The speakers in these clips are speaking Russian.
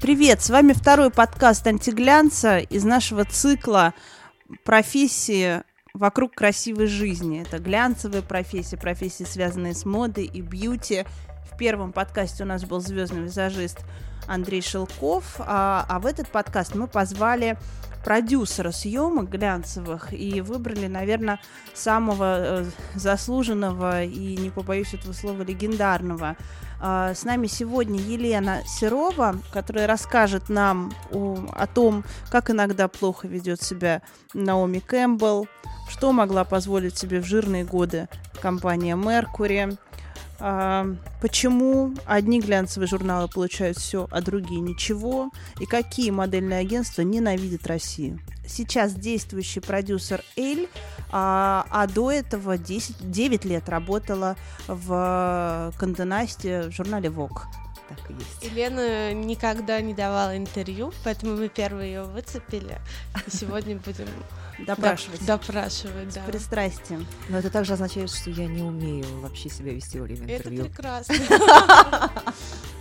Привет, с вами второй подкаст «Антиглянца» из нашего цикла «Профессии вокруг красивой жизни». Это глянцевые профессии, профессии, связанные с модой и бьюти. В первом подкасте у нас был звездный визажист Андрей Шелков, а, а в этот подкаст мы позвали продюсера съемок глянцевых и выбрали, наверное, самого э, заслуженного и, не побоюсь этого слова, легендарного. А, с нами сегодня Елена Серова, которая расскажет нам о, о том, как иногда плохо ведет себя Наоми Кэмпбелл, что могла позволить себе в жирные годы компания а, почему одни глянцевые журналы получают все, а другие ничего, и какие модельные агентства ненавидят Россию. Сейчас действующий продюсер Эль а, а до этого 10, 9 лет работала в Канденасте в журнале Vogue. Так и есть. Елена никогда не давала интервью, поэтому мы первые ее выцепили. И сегодня будем допрашивать. Допрашивать, да. С пристрастием. Но это также означает, что я не умею вообще себя вести во время интервью. Это прекрасно.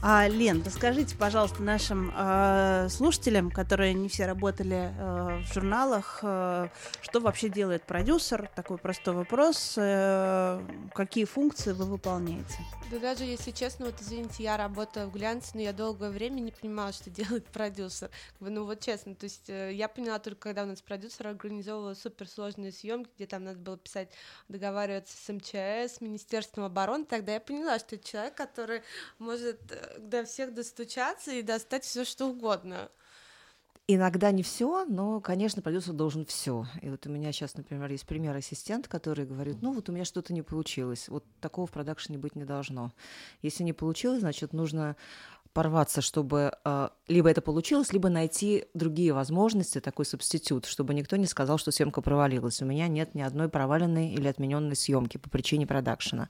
А, Лен, расскажите, пожалуйста, нашим э, слушателям, которые не все работали э, в журналах, э, что вообще делает продюсер? Такой простой вопрос. Э, какие функции вы выполняете? Да даже если честно, вот извините, я работаю в глянце, но я долгое время не понимала, что делает продюсер. Ну вот честно, то есть э, я поняла только, когда у нас продюсер организовывал суперсложные съемки, где там надо было писать, договариваться с МЧС, Министерством обороны, тогда я поняла, что это человек, который может э, до всех достучаться и достать все что угодно. Иногда не все, но, конечно, продюсер должен все. И вот у меня сейчас, например, есть пример ассистент, который говорит, ну вот у меня что-то не получилось, вот такого в продакшене быть не должно. Если не получилось, значит, нужно порваться, чтобы э, либо это получилось, либо найти другие возможности, такой субститут, чтобы никто не сказал, что съемка провалилась. У меня нет ни одной проваленной или отмененной съемки по причине продакшена.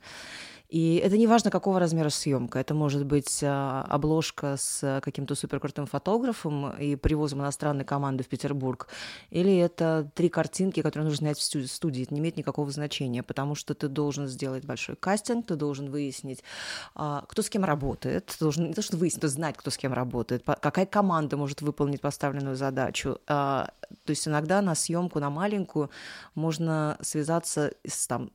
И это не важно, какого размера съемка. Это может быть а, обложка с каким-то суперкрутым фотографом и привозом иностранной команды в Петербург, или это три картинки, которые нужно снять в студии. Это не имеет никакого значения, потому что ты должен сделать большой кастинг, ты должен выяснить, а, кто с кем работает, ты должен не то, что выяснить, но знать, кто с кем работает, какая команда может выполнить поставленную задачу. А, то есть иногда на съемку на маленькую можно связаться с там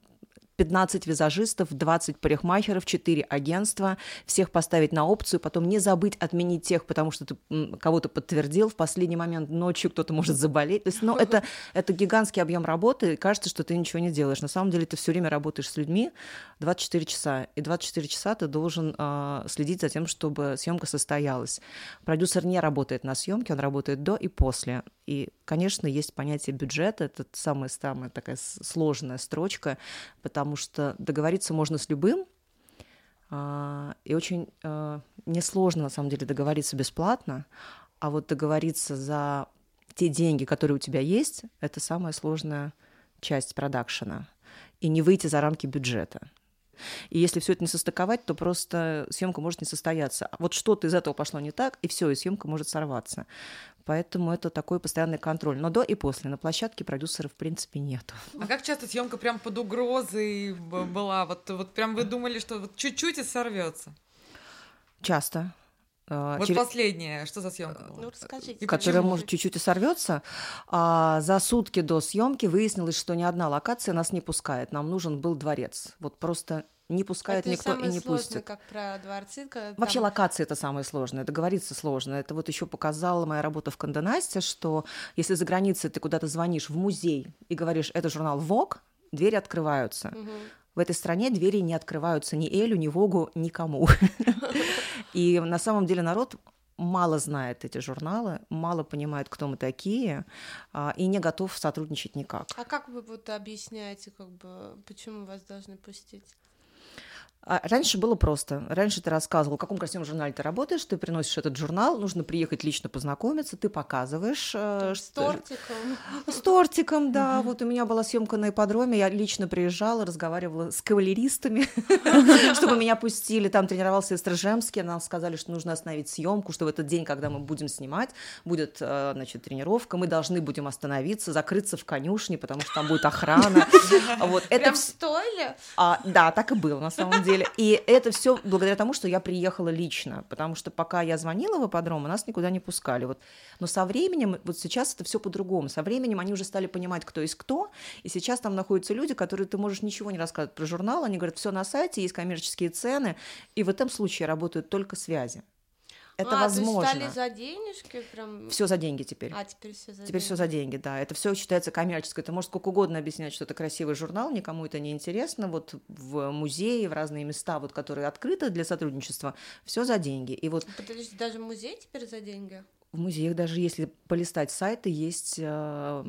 15 визажистов, 20 парикмахеров, 4 агентства, всех поставить на опцию, потом не забыть отменить тех, потому что ты кого-то подтвердил, в последний момент ночью кто-то может заболеть. То есть, ну, это, это гигантский объем работы, и кажется, что ты ничего не делаешь. На самом деле ты все время работаешь с людьми 24 часа, и 24 часа ты должен э, следить за тем, чтобы съемка состоялась. Продюсер не работает на съемке, он работает до и после. И, конечно, есть понятие бюджета, это самая-самая такая сложная строчка, потому что договориться можно с любым, а, и очень а, несложно, на самом деле, договориться бесплатно, а вот договориться за те деньги, которые у тебя есть, это самая сложная часть продакшена. И не выйти за рамки бюджета. И если все это не состыковать, то просто съемка может не состояться. Вот что-то из этого пошло не так, и все, и съемка может сорваться. Поэтому это такой постоянный контроль. Но до и после на площадке продюсера в принципе нет. А как часто съемка прям под угрозой была? Вот, вот прям вы думали, что вот чуть-чуть и сорвется? Часто. А, вот Через... последнее, что за съемка была? Ну, расскажите. Которая, может, чуть-чуть и сорвется. А за сутки до съемки выяснилось, что ни одна локация нас не пускает. Нам нужен был дворец. Вот просто не пускает это никто и не сложное, пустит. как про дворцы. Вообще там... локация это самое сложное, договориться сложно. Это вот еще показала моя работа в Канденасте, что если за границей ты куда-то звонишь в музей и говоришь, это журнал Vogue, двери открываются. Угу. В этой стране двери не открываются ни Элю, ни Вогу, никому. И на самом деле народ мало знает эти журналы, мало понимает, кто мы такие, а, и не готов сотрудничать никак. А как вы вот объясняете, как бы, почему вас должны пустить? А раньше было просто. Раньше ты рассказывал, в каком красивом журнале ты работаешь, ты приносишь этот журнал, нужно приехать лично познакомиться, ты показываешь. э, С что- тортиком. С тортиком, да. Вот у меня была съемка на ипподроме, я лично приезжала, разговаривала с кавалеристами, чтобы меня пустили. Там тренировался Эстрожемский, нам сказали, что нужно остановить съемку, что в этот день, когда мы будем снимать, будет, э, значит, тренировка, мы должны будем остановиться, закрыться в конюшне, потому что там будет охрана. Вот это вс- стоили? а, да, так и было на самом деле. И это все благодаря тому, что я приехала лично, потому что пока я звонила в ипподром, нас никуда не пускали. Вот. Но со временем, вот сейчас это все по-другому. Со временем они уже стали понимать, кто есть кто, и сейчас там находятся люди, которые ты можешь ничего не рассказывать про журнал, они говорят, все на сайте, есть коммерческие цены, и в этом случае работают только связи. Это а, возможно. То есть стали за денежки прям... Все за деньги теперь. А, теперь все за Теперь все за деньги, да. Это все считается коммерческое. Ты можешь сколько угодно объяснять, что это красивый журнал, никому это не интересно. Вот в музее, в разные места, вот, которые открыты для сотрудничества, все за деньги. И вот Подожди, даже музей теперь за деньги? В музеях, даже если полистать сайты, есть э,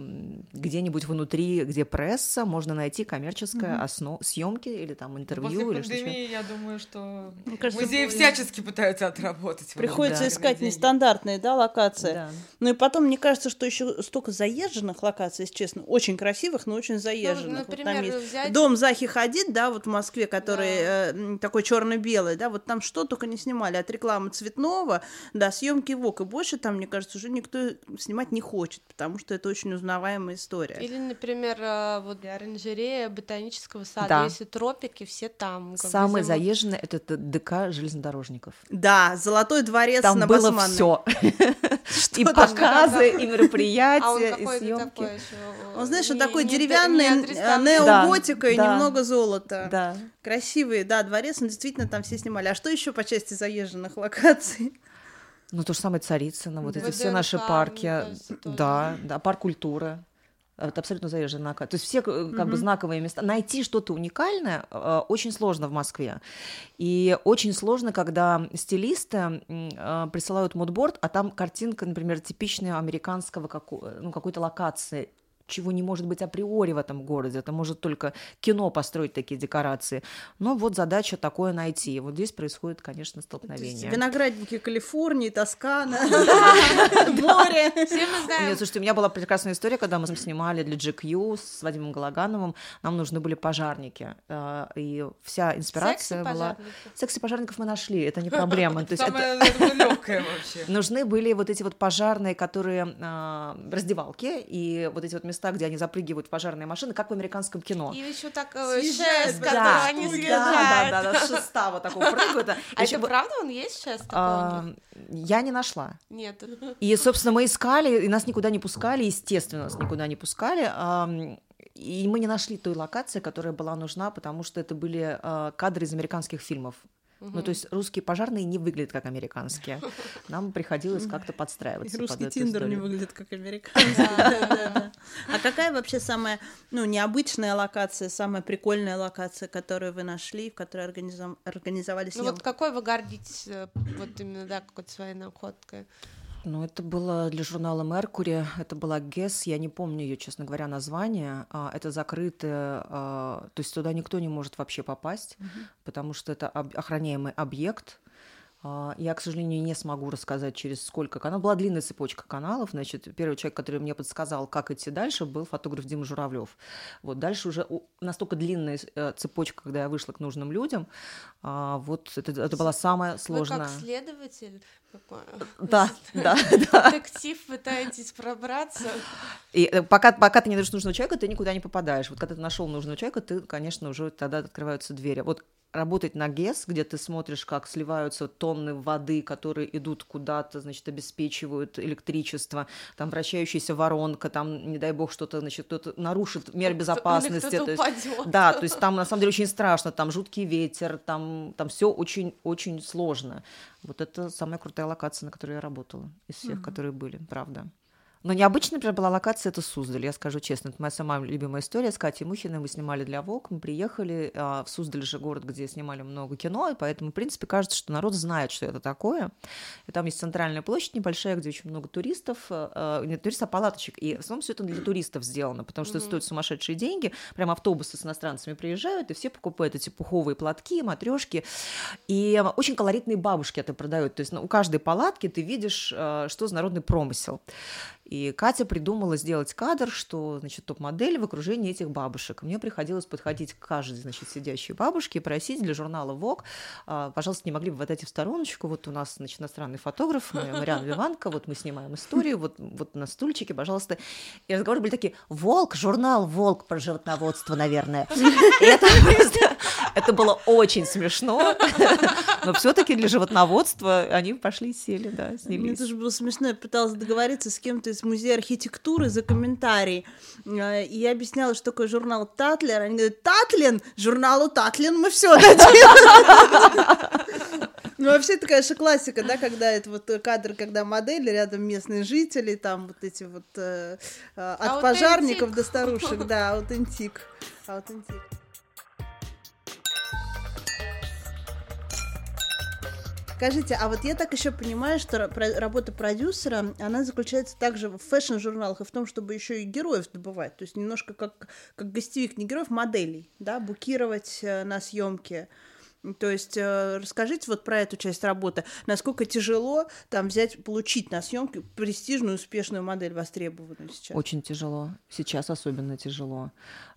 где-нибудь внутри, где пресса, можно найти коммерческое основ... съемки или там интервью После или что-то. пандемии, я думаю, что Мне кажется, музеи более- всячески пытаются отработать. Приходится эти искать деньги. нестандартные, да, локации. Да. Ну и потом, мне кажется, что еще столько заезженных локаций, если честно, очень красивых, но очень заезженных. Вот там например, есть взять- Дом Захи Хадид, да, вот в Москве, который э, м, такой черно-белый, да, вот там что только не снимали, от рекламы цветного до съемки ВОК, и больше там, мне кажется, уже никто снимать не хочет, потому что это очень узнаваемая история. Или, например, э, вот оранжерея ботанического сада. Да. Если тропики, все там. Самое зима- заезженное это ДК железнодорожников. Да, Золотой дворец Там на было Басманной. все. И показы, и А мероприятия, и какой-то съемки. еще. Он, знаешь, такой деревянный, э, неоготика и немного золота. Да. Красивый, да, дворец, но действительно там все снимали. А что еще по части заезженных локаций? Ну, то же самое Царицыно, вот эти все наши парки. кажется, тоже. Да, да, парк культуры. Это абсолютно заезженная. То есть все э, как бы знаковые места. Найти что-то уникальное э, очень сложно в Москве. И очень сложно, когда стилисты э, присылают мудборд, а там картинка, например, типичная американского како- ну, какой-то локации чего не может быть априори в этом городе. Это может только кино построить такие декорации. Но вот задача такое найти. И вот здесь происходит, конечно, столкновение. Виноградники Калифорнии, Тоскана, море. Все мы знаем. Нет, слушайте, у меня была прекрасная история, когда мы снимали для GQ с Вадимом Галагановым, нам нужны были пожарники, э, и вся инспирация была... Секси-пожарники. Секси-пожарников мы нашли, это не проблема. Самое легкое вообще. Нужны были вот эти вот пожарные, которые а, раздевалки и вот эти вот места, где они запрыгивают в пожарные машины, как в американском кино. И еще так э, шест, да, Да, они съезжают. да, да, да, шеста вот такого прыгают. А Ещё это правда он есть шест такой а? Я не нашла. Нет. И, собственно, мы искали, и нас никуда не пускали, естественно, нас никуда не пускали. И мы не нашли той локации, которая была нужна, потому что это были а, кадры из американских фильмов. Ну, то есть русские пожарные не выглядят как американские. Нам приходилось как-то подстраиваться. И под русский эту Тиндер не выглядит как американский. А какая вообще самая, ну, необычная локация, самая прикольная локация, которую вы нашли, в которой организовали Ну вот съемку? какой вы гордитесь, э, вот именно, да, какой-то своей находкой? Ну, это было для журнала «Меркури», это была ГЭС, я не помню ее, честно говоря, название. А, Это закрытое, а, то есть туда никто не может вообще попасть, потому что это охраняемый объект. А, Я, к сожалению, не смогу рассказать, через сколько каналов. Была длинная цепочка каналов. Значит, первый человек, который мне подсказал, как идти дальше, был фотограф Дима Журавлев. Вот дальше уже настолько длинная э, цепочка, когда я вышла к нужным людям. а, Вот это, это была самая Вы сложная. как следователь, какой- Да, да, да. детектив, пытаетесь пробраться. И э, пока, пока ты не найдешь нужного человека, ты никуда не попадаешь. Вот когда ты нашел нужного человека, ты, конечно, уже тогда открываются двери. Вот работать на ГЭС, где ты смотришь, как сливаются тонны воды, которые идут куда-то, значит, обеспечивают электричество, там вращающаяся воронка, там, не дай бог, что-то, значит, кто-то нарушит меры безопасности. То есть- да, то есть там на самом деле очень страшно, там жуткий ветер, там, там все очень-очень сложно. Вот это самая крутая локация, на которой я работала из всех, которые были, правда. Но необычно, например, была локация, это Суздаль, я скажу честно, это моя самая любимая история с Катей Мухиной, мы снимали для ВОК, мы приехали, а, в Суздаль же город, где снимали много кино, и поэтому, в принципе, кажется, что народ знает, что это такое, и там есть центральная площадь небольшая, где очень много туристов, а, не туристов, а палаточек, и в основном все это для туристов сделано, потому что mm-hmm. это стоит сумасшедшие деньги, прям автобусы с иностранцами приезжают, и все покупают эти пуховые платки, матрешки, и очень колоритные бабушки это продают, то есть ну, у каждой палатки ты видишь, а, что за народный промысел. И Катя придумала сделать кадр, что, значит, топ-модель в окружении этих бабушек. Мне приходилось подходить к каждой, значит, сидящей бабушке и просить для журнала Vogue, а, пожалуйста, не могли бы вы отойти в стороночку, вот у нас, значит, иностранный фотограф, Мариан Виванка, вот мы снимаем историю, вот, вот на стульчике, пожалуйста. И разговоры были такие, Волк, журнал Волк про животноводство, наверное. И это просто, это было очень смешно, но все-таки для животноводства они пошли и сели, да, снялись. Мне тоже было смешно, я пыталась договориться с кем-то из музея архитектуры за комментарий. Э, и я объясняла, что такое журнал Татлер. Они говорят, Татлин, журналу Татлин мы все дадим. Ну, вообще, это, конечно, классика, да, когда это вот кадр, когда модели, рядом местные жители, там вот эти вот э, э от пожарников до старушек, да, аутентик. Аутентик. Скажите, а вот я так еще понимаю, что работа продюсера, она заключается также в фэшн-журналах и в том, чтобы еще и героев добывать. То есть немножко как, как гостевик, не героев, моделей, да, букировать э, на съемки. То есть э, расскажите вот про эту часть работы. Naсколько тяжело там взять, получить на съемке престижную, успешную модель, востребованную сейчас? Очень тяжело. Сейчас особенно тяжело.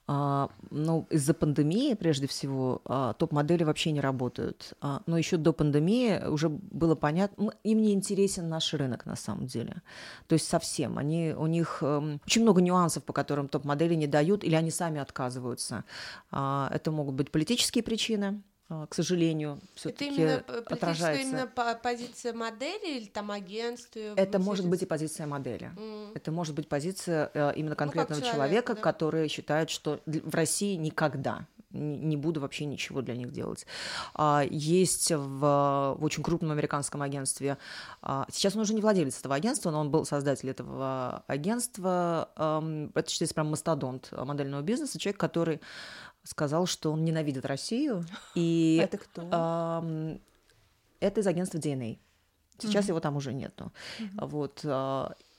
А, ну, из-за пандемии, прежде всего, а, топ-модели вообще не работают. А, но еще до пандемии уже было понятно, им не интересен наш рынок на самом деле. То есть совсем. Они, у них эм, очень много нюансов, по которым топ-модели не дают, или они сами отказываются. Это могут быть политические причины, а, к сожалению, все-таки это именно отражается. позиция модели или там агентства? Это может быть и позиция модели. Mm. Это может быть позиция э, именно ну, конкретного ну, человека, человека да? который считает, что в России никогда не буду вообще ничего для них делать. А, есть в, в очень крупном американском агентстве, а, сейчас он уже не владелец этого агентства, но он был создатель этого агентства, это считается прям мастодонт модельного бизнеса, человек, который сказал, что он ненавидит Россию. И это кто? это из агентства DNA. Сейчас mm-hmm. его там уже нету. Mm-hmm. Вот.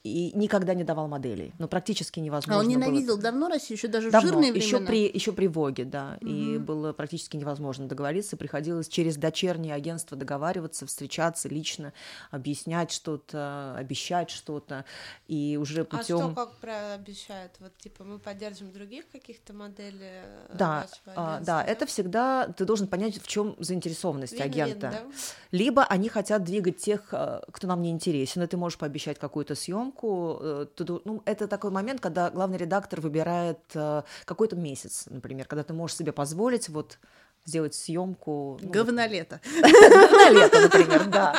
И никогда не давал моделей. Ну, практически невозможно. А он ненавидел было... давно Россию, еще даже давно, в жирные времена? Еще при, еще при Воге, да. Угу. И было практически невозможно договориться. Приходилось через дочерние агентства договариваться, встречаться лично, объяснять что-то, обещать что-то. И уже путем... А что как про обещают? Вот типа мы поддержим других каких-то моделей э, Да, а, да, это всегда ты должен понять, в чем заинтересованность Вин-вин, агента. Да? Либо они хотят двигать тех, э, кто нам не интересен, и ты можешь пообещать какую-то съемку, съемку, э, ну, это такой момент, когда главный редактор выбирает э, какой-то месяц, например, когда ты можешь себе позволить вот сделать съемку. Ну, Говнолето. Говнолето, например, да.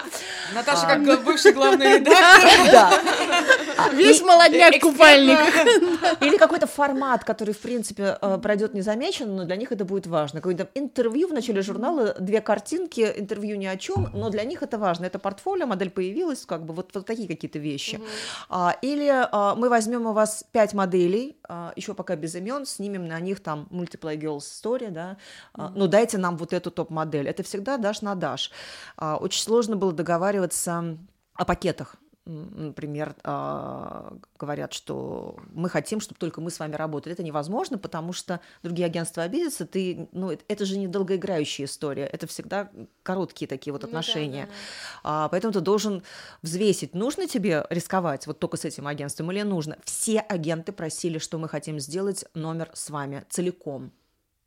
Наташа, как а, бывший главный редактор. Да. А, Весь молодняк в купальниках. Или какой-то формат, который, в принципе, э, пройдет незамечен, но для них это будет важно. Какое-то интервью в начале журнала, две картинки, интервью ни о чем, но для них это важно. Это портфолио, модель появилась, как бы вот, вот такие какие-то вещи. А, или мы возьмем у вас пять моделей, еще пока без имен, снимем на них там Multiply Girls Story, да, ну, дайте нам вот эту топ-модель. Это всегда дашь на дашь. Очень сложно было договариваться о пакетах например, а, говорят, что мы хотим, чтобы только мы с вами работали. Это невозможно, потому что другие агентства обидятся. Ты, ну, это же не долгоиграющая история, это всегда короткие такие вот отношения. Ну, да, да, да. Поэтому ты должен взвесить, нужно тебе рисковать вот только с этим агентством или нужно. Все агенты просили, что мы хотим сделать номер с вами целиком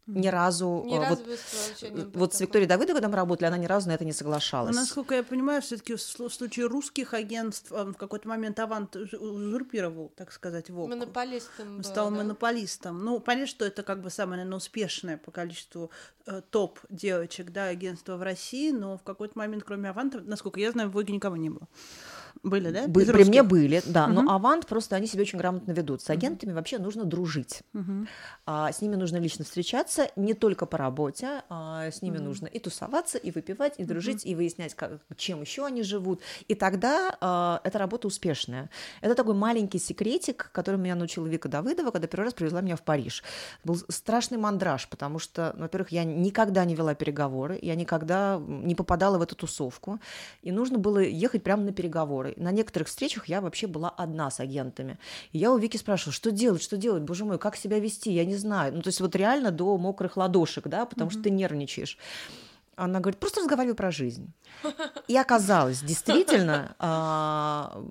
ни разу... Ни а, вот, вот с Викторией Давыдовой, мы работали, она ни разу на это не соглашалась. Но, насколько я понимаю, все таки в случае русских агентств в какой-то момент Авант узурпировал, так сказать, ВОК. Монополистом был, Стал да? монополистом. Ну, понятно, что это как бы самое, наверное, успешное по количеству э, топ девочек, да, агентства в России, но в какой-то момент, кроме Аванта, насколько я знаю, в ВОГе никого не было. Были, да? Бы- при мне были, да, Мгм. но Авант просто они себя очень грамотно ведут. С агентами вообще нужно дружить. Мгм. А, с ними нужно лично встречаться, не только по работе, а с ними нужно и тусоваться, и выпивать, и дружить, и выяснять, как, чем еще они живут. И тогда а, эта работа успешная. Это такой маленький секретик, который меня научила Вика Давыдова, когда первый раз привезла меня в Париж. Был страшный мандраж, потому что, во-первых, я никогда не вела переговоры, я никогда не попадала в эту тусовку, и нужно было ехать прямо на переговоры. На некоторых встречах я вообще была одна с агентами. И я у Вики спрашивала, что делать, что делать, боже мой, как себя вести, я не знаю. Ну, то есть вот реально до мокрых ладошек, да, потому что ты нервничаешь. Она говорит, просто разговаривай про жизнь. И оказалось, действительно, а,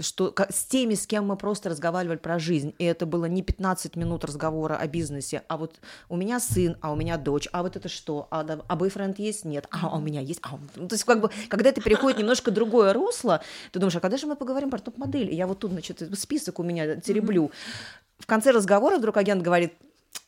что с теми, с кем мы просто разговаривали про жизнь, и это было не 15 минут разговора о бизнесе, а вот у меня сын, а у меня дочь, а вот это что, а, да- а бойфренд есть? Нет, а у меня есть. А, ну, то есть как бы, когда это переходит немножко другое русло, ты думаешь, а когда же мы поговорим про топ-модель? И я вот тут, значит, список у меня тереблю. В конце разговора вдруг агент говорит,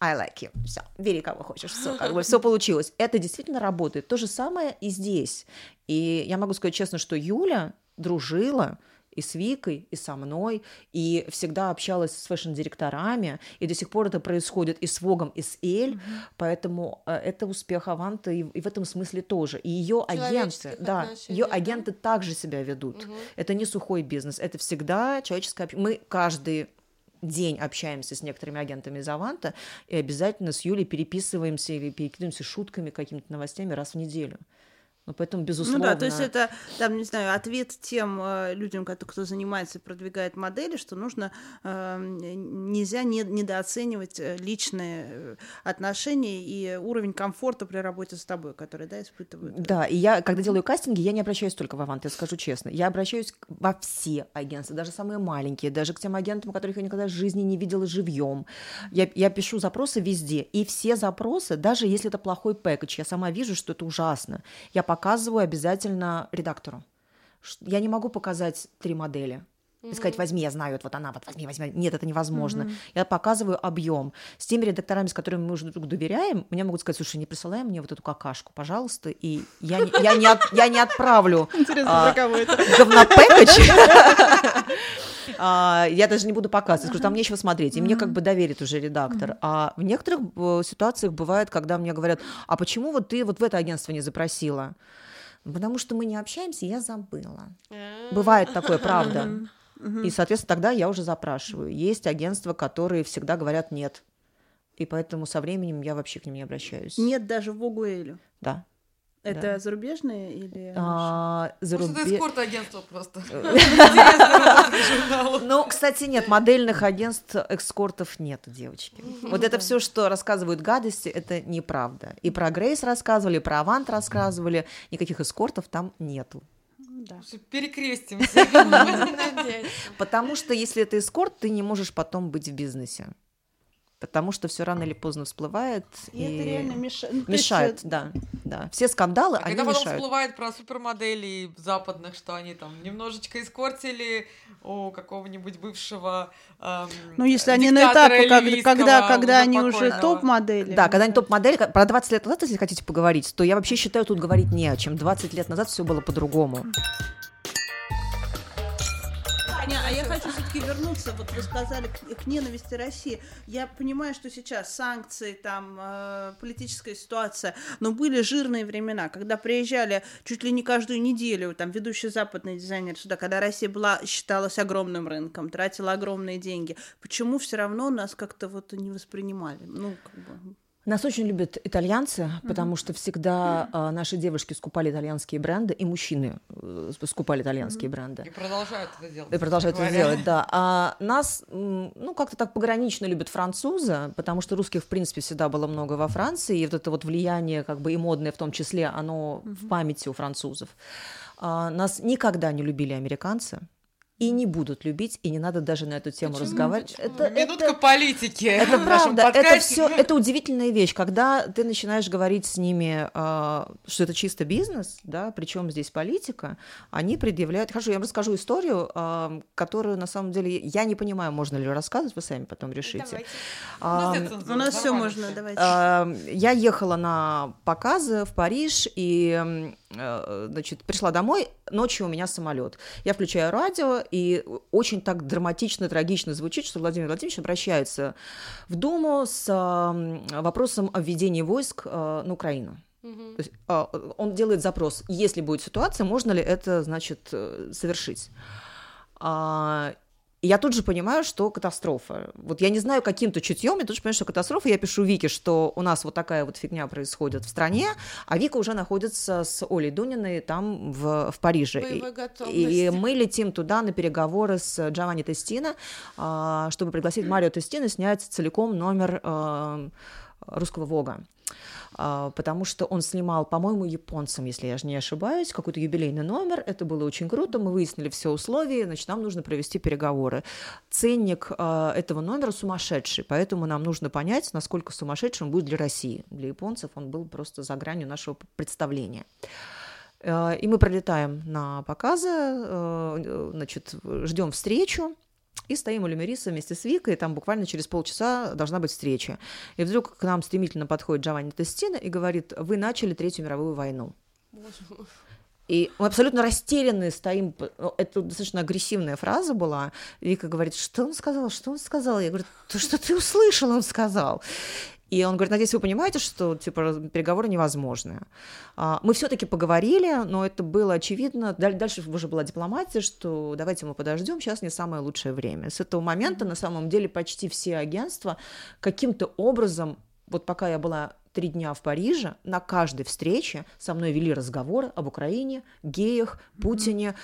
I like you. Все, бери кого хочешь. Все, как бы все получилось. Это действительно работает. То же самое и здесь. И я могу сказать честно, что Юля дружила и с Викой, и со мной, и всегда общалась с фэшн-директорами, и до сих пор это происходит и с Вогом, и с Эль, поэтому э, это успех Аванта и, и в этом смысле тоже. И ее агенты, да, ее да? агенты также себя ведут. Это не сухой бизнес, это всегда человеческое общение. Мы каждый день общаемся с некоторыми агентами из Аванта и обязательно с Юлей переписываемся или перекидываемся шутками, какими-то новостями раз в неделю. Ну, поэтому, безусловно... Ну да, то есть это, там, не знаю, ответ тем э, людям, кто, кто занимается и продвигает модели, что нужно, э, нельзя не- недооценивать э, личные э, отношения и уровень комфорта при работе с тобой, который, да, испытывают. Да, и я, когда делаю кастинги, я не обращаюсь только в Авант, я скажу честно. Я обращаюсь во все агентства, даже самые маленькие, даже к тем агентам, которых я никогда в жизни не видела живьем. Я, я пишу запросы везде, и все запросы, даже если это плохой пэкэдж, я сама вижу, что это ужасно, я показываю обязательно редактору. Я не могу показать три модели. И сказать, возьми, я знаю, это вот она, вот возьми, возьми. Нет, это невозможно. Я показываю объем. С теми редакторами, с которыми мы уже друг доверяем, мне могут сказать, слушай, не присылай мне вот эту какашку, пожалуйста, и я, не- я, не, от- я не отправлю Интересно, а, говнопэкэдж. А, Я даже не буду показывать, скажу, там нечего смотреть. И мне как бы доверит уже редактор. А в некоторых э, ситуациях бывает, когда мне говорят, а почему вот ты вот в это агентство не запросила? Потому что мы не общаемся, я забыла. Бывает такое, правда. И, соответственно, тогда я уже запрашиваю. Есть агентства, которые всегда говорят нет. И поэтому со временем я вообще к ним не обращаюсь. Нет даже в Вогуэлю. Да. Это Да. зарубежные или... А, за Может, это эскорт-агентство просто. Ну, кстати, нет, модельных агентств экскортов нет, девочки. Вот это все, что рассказывают гадости, это неправда. И про Грейс рассказывали, и про Авант рассказывали, никаких эскортов там нету. Да. Перекрестимся. Потому что если это эскорт, ты не можешь потом быть в бизнесе. Потому что все рано или поздно всплывает И, и, это реально меша- ну, мешает, да, да. Все скандалы, А они когда потом мешают. всплывает про супермоделей западных, что они там немножечко испортили у какого-нибудь бывшего эм, Ну, если они на этапе, когда, когда, когда они уже топ-модели. Да, когда они топ-модель, ка- про 20 лет назад, если хотите поговорить, то я вообще считаю, тут говорить не о чем. 20 лет назад все было по-другому. А я хочу все-таки вернуться. Вот вы сказали к ненависти России. Я понимаю, что сейчас санкции, там э, политическая ситуация, но были жирные времена, когда приезжали чуть ли не каждую неделю там ведущий западный дизайнер сюда, когда Россия была считалась огромным рынком, тратила огромные деньги. Почему все равно нас как-то вот не воспринимали? Ну, как бы. Нас очень любят итальянцы, потому что всегда а, наши девушки скупали итальянские бренды, и мужчины э, скупали итальянские бренды. И продолжают это делать. И продолжают это говоря. делать, да. А нас, ну, как-то так погранично любят французы, потому что русских, в принципе, всегда было много во Франции, и вот это вот влияние, как бы и модное в том числе, оно в памяти у французов. А, нас никогда не любили американцы, и не будут любить, и не надо даже на эту тему Почему? разговаривать. Почему? Это, Минутка это- политики. это правда, это все, это удивительная вещь, когда ты начинаешь говорить с ними, а, что это чисто бизнес, да, причем здесь политика, они предъявляют. Хорошо, я вам расскажу историю, а, которую на самом деле я не понимаю, можно ли рассказывать, вы сами потом решите. Давайте. У нас А, У нас все можно, давайте. а, Я ехала на показы в Париж, и значит, пришла домой, ночью у меня самолет. Я включаю радио, и очень так драматично, трагично звучит, что Владимир Владимирович обращается в Думу с э, вопросом о введении войск э, на Украину. То есть, а, он делает запрос, если будет ситуация, можно ли это, значит, э, совершить. И я тут же понимаю, что катастрофа. Вот я не знаю каким-то чутьем, я тут же понимаю, что катастрофа. Я пишу Вике, что у нас вот такая вот фигня происходит в стране, а Вика уже находится с Олей Дуниной там в, в Париже. И- и мы летим туда на переговоры с Джованни Тестино, а, чтобы пригласить Марио Тестино снять целиком номер а, русского Вога. А, Потому что он снимал, по-моему, японцам, если я ж не ошибаюсь, какой-то юбилейный номер. Это было очень круто. Мы выяснили все условия, значит, нам нужно провести переговоры. Ценник а, этого номера сумасшедший, поэтому нам нужно понять, насколько сумасшедший он будет для России. Для японцев он был просто за гранью нашего представления. Э, И мы пролетаем на показы, значит, ждем встречу, и стоим у Люмериса вместе с Викой, и там буквально через полчаса должна быть встреча. И вдруг к нам стремительно подходит Джованни Тестино и говорит, вы начали Третью мировую войну. Боже. И мы абсолютно растерянные стоим. Ну, Это достаточно агрессивная фраза была. Вика говорит, что он сказал, что он сказал? Я говорю, то что ты услышал, он сказал. И он говорит, надеюсь, вы понимаете, что типа переговоры невозможны. А, Мы все-таки поговорили, но это было очевидно. Даль- Дальше уже была дипломатия, что давайте мы подождем, сейчас не самое лучшее время. С этого момента на самом деле почти все агентства каким-то образом, вот пока я была три дня в Париже, на каждой встрече со мной вели разговоры об Украине, геях, Путине,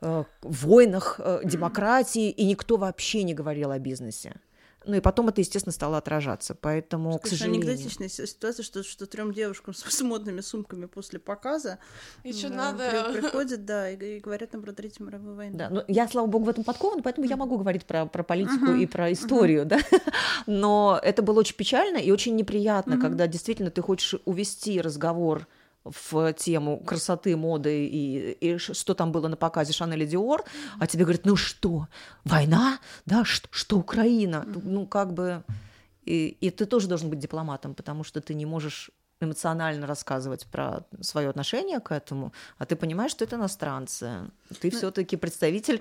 э, войнах, э, демократии, и никто вообще не говорил о бизнесе. Ну и потом это, естественно, стало отражаться. Поэтому, к Конечно, сожалению... анекдотичная си- ситуация, что, что трем девушкам с, с модными сумками после показа Еще да, надо... при- приходят, да, и, и говорят нам про Третью мировую войну. Да, но я, слава богу, в этом подкована, поэтому я могу говорить про, про политику и про историю, да. Но это было очень печально и очень неприятно, когда действительно ты хочешь увести разговор в тему красоты, моды и, и что там было на показе Шанель и Диор, а тебе говорят, ну что, война? Да, что, что Украина? Ну, как бы... И, и ты тоже должен быть дипломатом, потому что ты не можешь эмоционально рассказывать про свое отношение к этому, а ты понимаешь, что это иностранцы. Ты все-таки представитель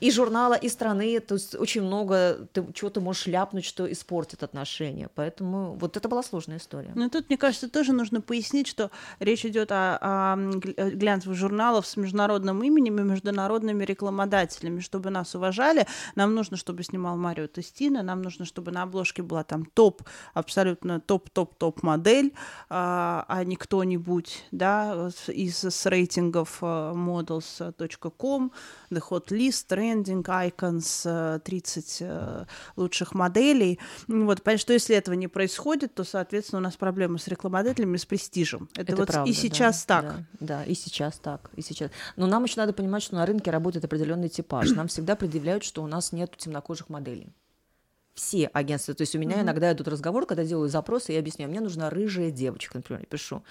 и журнала, и страны. То есть очень много ты чего-то можешь ляпнуть, что испортит отношения. Поэтому вот это была сложная история. Ну, тут, мне кажется, тоже нужно пояснить, что речь идет о, о э, глянцевых журналах с международным именем и международными рекламодателями. Чтобы нас уважали, нам нужно, чтобы снимал Марио Тестино, нам нужно, чтобы на обложке была там топ, абсолютно топ-топ-топ модель, а, а не кто-нибудь, да, из с рейтингов э, models.com, The Hot List, Trending, Icons, э, 30 э, лучших моделей. Ну Вот, понятно, что если этого не происходит, то, соответственно, у нас проблемы с рекламодателями, с престижем. Это, вот правда, и сейчас да, так. Да, да, и сейчас так, и сейчас. Но нам еще надо понимать, что на рынке работает определенный типаж. Нам всегда предъявляют, что у нас нет темнокожих моделей. Все агентства. То есть у меня иногда идут разговоры, когда делаю запросы, и я объясняю, мне нужна рыжая девочка, например, я пишу.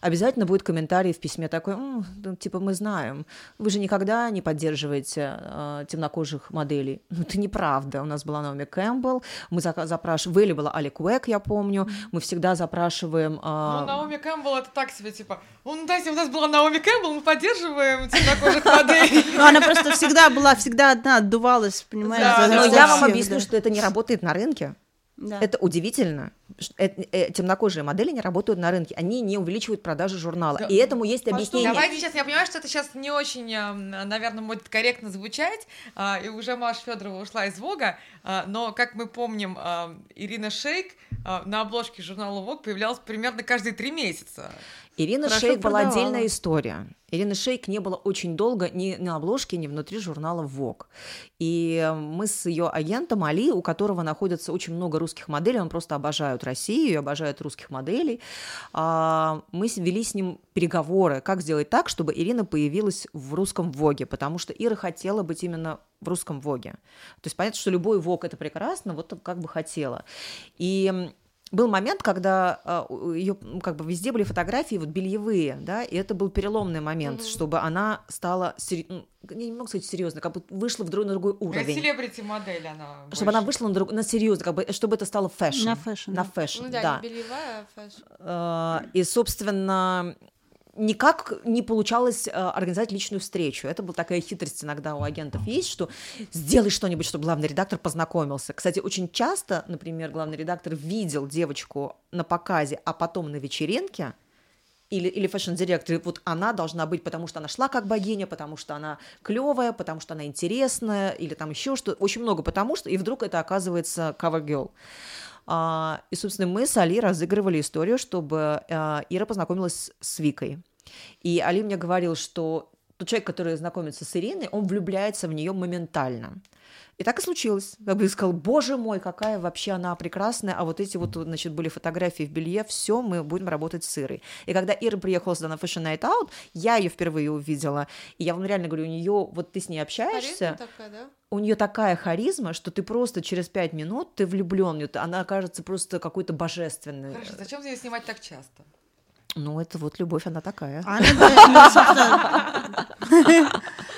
Обязательно будет комментарий в письме такой, «М, ну, типа, мы знаем, вы же никогда не поддерживаете э, темнокожих моделей. Ну, это неправда. У нас была Наоми Кэмпбелл, мы зака- запрашиваем, в Elle была Алек Уэк, я помню, мы всегда запрашиваем... Ну, э, Наоми Кэмпбелл это так себе, типа, ну, дайте, у нас была Наоми Кэмпбелл, мы поддерживаем темнокожих моделей. Ну, она просто всегда была, всегда одна, отдувалась, понимаешь? За- Но за я вам объясню, что это не работает на рынке. Да. Это удивительно. Э- э, Темнокожие модели не работают на рынке. Они не увеличивают продажи журнала. Да. И этому есть что, объяснение. Давайте сейчас, я понимаю, что это сейчас не очень, наверное, будет корректно звучать, а, и уже Маша Федорова ушла из Вога, но, как мы помним, а, Ирина Шейк а, на обложке журнала Вог появлялась примерно каждые три месяца. Ирина Хорошо Шейк была продавала. отдельная история. Ирина Шейк не было очень долго ни на обложке, ни внутри журнала Vogue. И мы с ее агентом Али, у которого находится очень много русских моделей, он просто обожает Россию обожает русских моделей, а, мы вели с ним переговоры, как сделать так, чтобы Ирина появилась в русском Воге, потому что Ира хотела быть именно в русском Воге. То есть понятно, что любой Вог это прекрасно, вот как бы хотела. И был момент, когда ее как бы везде были фотографии вот бельевые, да, и это был переломный момент, чтобы она стала сери- ну, я не могу сказать серьезно, как бы вышла в другой, на другой уровень. Селебрити-модель она Чтобы она больше. вышла на, друг, на серьезно, как бы, чтобы это стало фэшн. На фэшн, На да. фэшн, Ну да, да. не бельевая, а фэшн. Э, И, собственно, никак не получалось э, организовать личную встречу. Это была такая хитрость иногда у агентов есть, что сделай что-нибудь, чтобы главный редактор познакомился. Кстати, очень часто, например, главный редактор видел девочку на показе, а потом на вечеринке, или, или фэшн-директор, вот она должна быть, потому что она шла как богиня, потому что она клевая, потому что она интересная, или там еще что очень много потому что, и вдруг это оказывается cover girl. А, и, собственно, мы с Али разыгрывали историю, чтобы а, Ира познакомилась с Викой. И Али мне говорил, что тот человек, который знакомится с Ириной, он влюбляется в нее моментально. И так и случилось. Как бы сказал, боже мой, какая вообще она прекрасная, а вот эти вот, значит, были фотографии в белье, все, мы будем работать с Ирой. И когда Ира приехала сюда на Fashion Night Out, я ее впервые увидела, и я вам реально говорю, у нее, вот ты с ней общаешься, такая, да? у нее такая харизма, что ты просто через пять минут ты влюблен, она кажется просто какой-то божественной. Хорошо, зачем ее снимать так часто? Ну, это вот любовь, она такая. Собственно,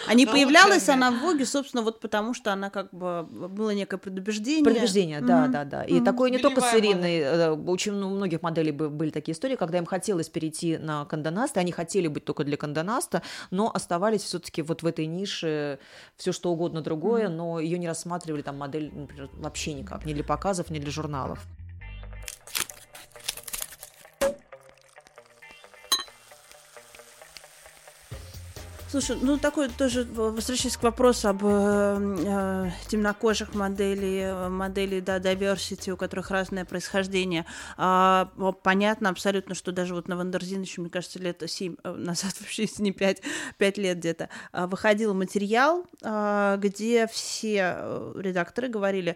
А не Ну, появлялась она в Воге, собственно, вот потому что она как бы было некое предубеждение. Предубеждение, да, да, да. И такое не только с Ириной, э, очень ну, у многих моделей бы- были такие истории, когда им хотелось перейти на Кандонаст, и они хотели быть только для Кандонаста, но оставались все-таки вот в этой нише все что угодно другое, но ее не рассматривали там модель, например, вообще никак, ни для показов, ни для журналов. Слушай, ну такой тоже, возвращаясь к вопросу об э, э, темнокожих моделей, э, моделей, да, diversity, у которых разное происхождение. А, понятно абсолютно, что даже вот на Wonderzine еще, мне кажется, лет 7 назад, вообще, если не 5, 5 лет где-то, а, выходил материал, а, где все э, редакторы говорили,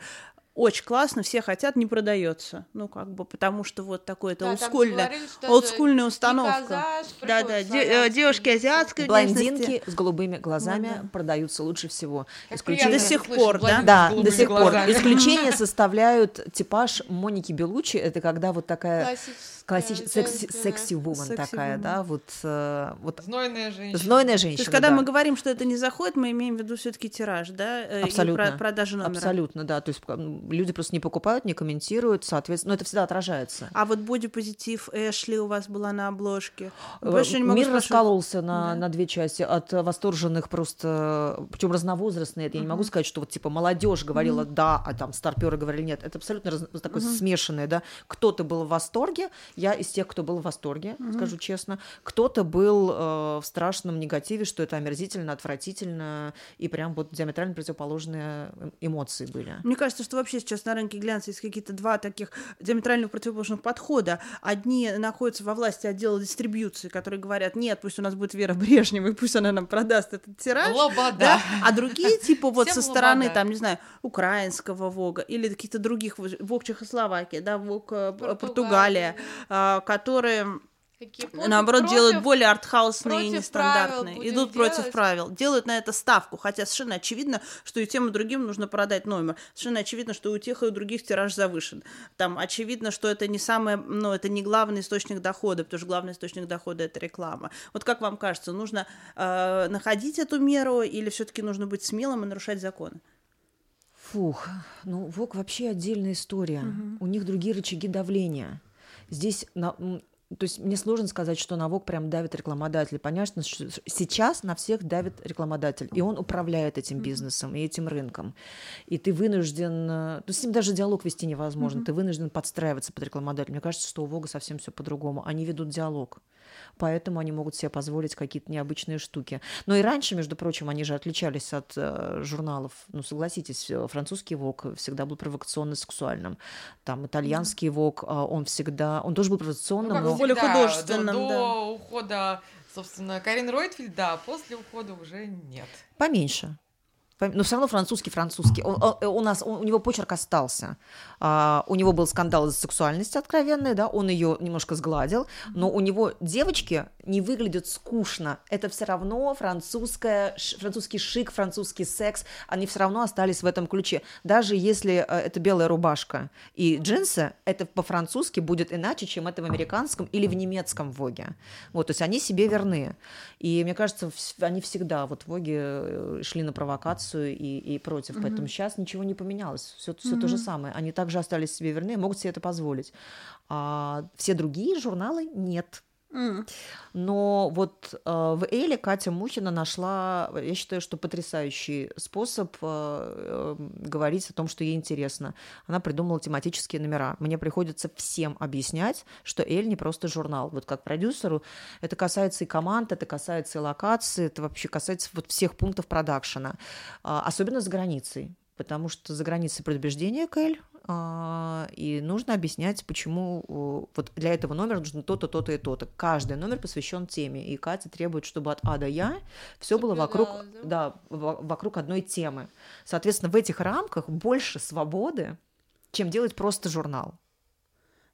очень классно, все хотят, не продается. Ну, как бы, потому что вот такое это Да, там олдскульная, установка. Да, да, де- э, девушки азиатской внешности. Блондинки с голубыми глазами Ну да. продаются лучше всего. Как Исключение- До сих пор, да? Да, до сих пор. глазами. Исключение составляют типаж Моники Белучи. Это когда вот такая Классическая, секси, секси-вумен такая, да, вот, э, вот Знойная женщина. знойная То женщина. есть, когда да. мы говорим, что это не заходит, мы имеем в виду все-таки тираж, да? э, и Абсолютно. про- продажу номера. Абсолютно, да. То есть люди просто не покупают, не комментируют, соответственно, но это всегда отражается. А вот бодипозитив Эшли у вас была на обложке. Э, Больше не могу Мир спрашивать. раскололся на, Да. на две части от восторженных просто, причем разновозрастные. Это я не могу сказать, что вот типа молодежь говорила да, а там старперы говорили нет. Это абсолютно раз- такое смешанное, да. Кто-то был в восторге, я из тех, кто был в восторге, скажу честно. Кто-то был э, в страшном негативе, что это омерзительно, отвратительно, и прям вот диаметрально противоположные э, эмоции были. Мне кажется, что вообще сейчас на рынке глянца есть какие-то два таких диаметрально противоположных подхода. Одни находятся во власти отдела дистрибьюции, которые говорят, нет, пусть у нас будет Вера Брежнева, и пусть она нам продаст этот тираж. Лобода. Да? А другие, типа, вот Всем со стороны, лобода. там, не знаю, украинского Вога или каких-то других, Вог Чехословакии, да, Вог э, Португалия, Португалия, которые Какие против- наоборот против- делают более артхаусные и против нестандартные, правил идут против делать. правил, делают на это ставку, хотя совершенно очевидно, что и тем и другим нужно продать номер, совершенно очевидно, что у тех и у других тираж завышен, там очевидно, что это не самое, ну это не главный источник дохода, потому что главный источник дохода это реклама. Вот как вам кажется, нужно э, находить эту меру или все-таки нужно быть смелым и нарушать законы? Фух, ну ВОК вообще отдельная история. У них другие рычаги давления. Здесь, на, то есть мне сложно сказать, что на ВОК прям давит рекламодатель. Понятно, что сейчас на всех давит рекламодатель, и он управляет этим бизнесом и этим рынком. И ты вынужден, э, то есть с ним даже диалог вести невозможно, ты вынужден подстраиваться под рекламодателя. Мне кажется, что у ВОГа совсем все по-другому. Они ведут диалог. Поэтому они могут себе позволить какие-то необычные штуки. Но и раньше, между прочим, они же отличались от э, журналов. Ну, согласитесь, э, французский ВОК всегда был провокационно-сексуальным. Там итальянский ВОК, а, он всегда... Он тоже был Ну, провокационным, как но... более всегда, художественным, До, да. до ухода, собственно, Карин Ройтфельд, да, после ухода уже нет. Поменьше. Но все равно французский французский. Он- он- у нас он- у него почерк остался. А, у него был скандал из-за сексуальности откровенной, да, он ее немножко сгладил, но у него девочки не выглядят скучно. Это все равно французская, французский шик, французский секс. Они все равно остались в этом ключе. Даже если э, это белая рубашка и джинсы, это по-французски будет иначе, чем это в американском или в немецком воге. Вот, то есть они себе верны. И мне кажется, они всегда вот в воге э, шли на провокацию и, и против. Поэтому сейчас ничего не поменялось. Все, все то же самое. Они также остались себе верны, могут себе это позволить. А все другие журналы нет. М. Но вот э, в Эле Катя Мухина нашла, я считаю, что потрясающий способ э, э, говорить о том, что ей интересно. Она придумала тематические номера. Мне приходится всем объяснять, что Эль не просто журнал. Вот как продюсеру это касается и команд, это касается и локации, это вообще касается вот всех пунктов продакшена. А, особенно за границей. Потому что за границей предубеждение к Эль, а, и нужно объяснять, почему вот для этого номера нужно то-то, то-то и то-то. Каждый номер посвящен теме, и Катя требует, чтобы от А до Я все было вокруг, да, во- вокруг одной темы. Соответственно, в этих рамках больше свободы, чем делать просто журнал.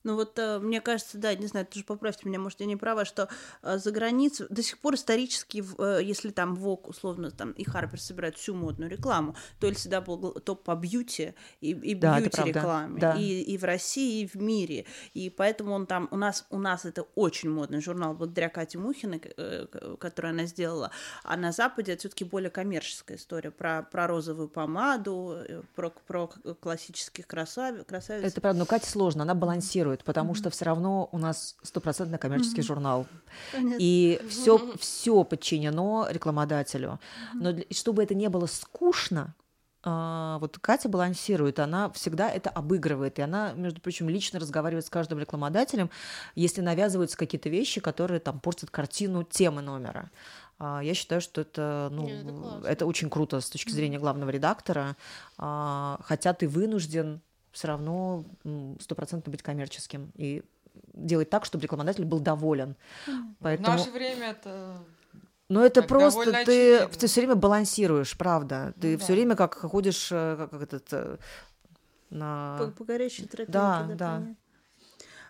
Ну вот э, мне кажется, да, не знаю, тоже поправьте меня, может, я не права, что э, за границу до сих пор исторически, э, если там ВОК, условно, там и Харпер собирают всю модную рекламу, то Эль всегда был топ по бьюти и, и Да, бьюти-рекламе. да. И, и в России, и в мире. И поэтому он там, у нас, у нас это очень модный журнал, благодаря Кате Мухиной, к- к- которую она сделала. А на Западе это все-таки более коммерческая история про, про розовую помаду, про, про классических красавиц. Это правда, но Кате сложно, она балансирует, потому что все равно у нас стопроцентно коммерческий журнал. Понятно. И все, все подчинено рекламодателю. Но для- чтобы это не было скучно, а, вот Катя балансирует, она всегда это обыгрывает, и она, между прочим, лично разговаривает с каждым рекламодателем, если навязываются какие-то вещи, которые там портят картину темы номера. А, Я считаю, что это, ну, это классно. это очень круто с точки зрения главного редактора, а, хотя ты вынужден все равно стопроцентно быть коммерческим и делать так, чтобы рекламодатель был доволен. В Поэтому... наше время это... Но это Так просто ты, очевидно. ты все время балансируешь, правда. Ты Ну все да. время как ходишь, э, как, как этот э, По, на. по горячей тропинке. Да, да. понятно.